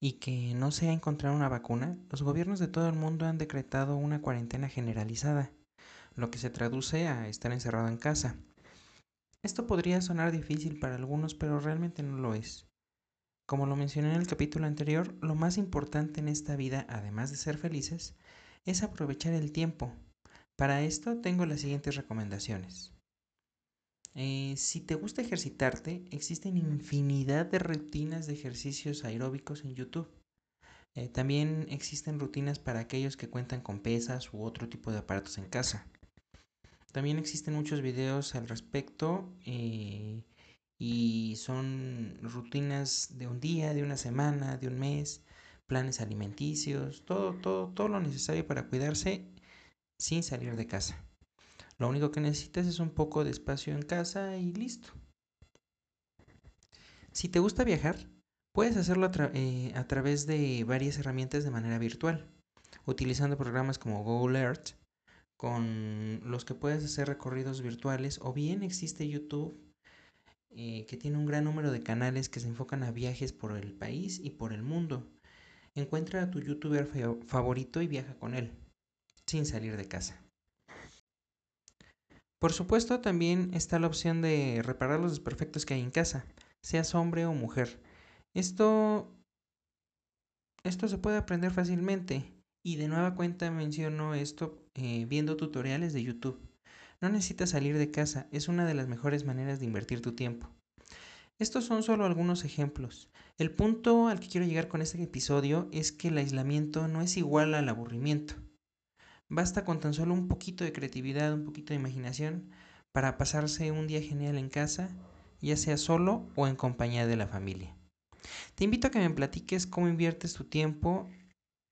y que no se ha encontrado una vacuna, los gobiernos de todo el mundo han decretado una cuarentena generalizada, lo que se traduce a estar encerrado en casa. Esto podría sonar difícil para algunos, pero realmente no lo es. Como lo mencioné en el capítulo anterior, lo más importante en esta vida, además de ser felices, es aprovechar el tiempo. Para esto tengo las siguientes recomendaciones. Eh, si te gusta ejercitarte, existen infinidad de rutinas de ejercicios aeróbicos en YouTube. Eh, también existen rutinas para aquellos que cuentan con pesas u otro tipo de aparatos en casa. También existen muchos videos al respecto eh, y son rutinas de un día, de una semana, de un mes, planes alimenticios, todo, todo, todo lo necesario para cuidarse sin salir de casa. Lo único que necesitas es un poco de espacio en casa y listo. Si te gusta viajar, puedes hacerlo a, eh, a, través de varias herramientas de manera virtual, utilizando programas como Google Earth, con los que puedes hacer recorridos virtuales, o bien existe YouTube, eh, que tiene un gran número de canales que se enfocan a viajes por el país y por el mundo. Encuentra a tu youtuber favorito y viaja con él, sin salir de casa. Por supuesto, también está la opción de reparar los desperfectos que hay en casa, seas hombre o mujer. Esto, esto se puede aprender fácilmente y de nueva cuenta menciono esto eh, viendo tutoriales de YouTube. No necesitas salir de casa, es una de las mejores maneras de invertir tu tiempo. Estos son solo algunos ejemplos. El punto al que quiero llegar con este episodio es que el aislamiento no es igual al aburrimiento. Basta con tan solo un poquito de creatividad, un poquito de imaginación para pasarse un día genial en casa, ya sea solo o en compañía de la familia. Te invito a que me platiques cómo inviertes tu tiempo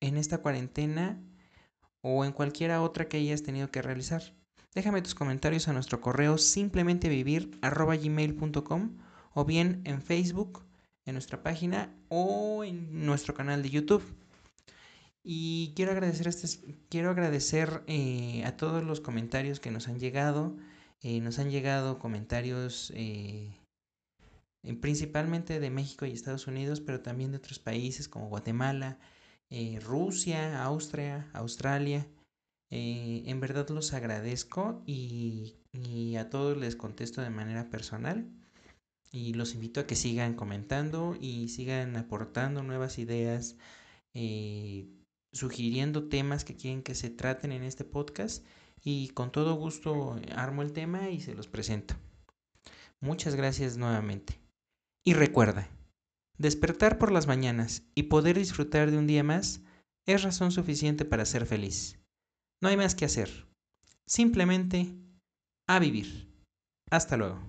en esta cuarentena o en cualquiera otra que hayas tenido que realizar. Déjame tus comentarios a nuestro correo simplemente vivir o bien en Facebook, en nuestra página o en nuestro canal de YouTube. Y quiero agradecer, este, quiero agradecer eh, a todos los comentarios que nos han llegado. Eh, nos han llegado comentarios eh, principalmente de México y Estados Unidos, pero también de otros países como Guatemala, Rusia, Austria, Australia. en verdad los agradezco y, a todos les contesto de manera personal. Y los invito a que sigan comentando y sigan aportando nuevas ideas sugiriendo temas que quieren que se traten en este podcast y con todo gusto armo el tema y se los presento. Muchas gracias nuevamente. Y recuerda, despertar por las mañanas y poder disfrutar de un día más es razón suficiente para ser feliz. No hay más que hacer. Simplemente a vivir. Hasta luego.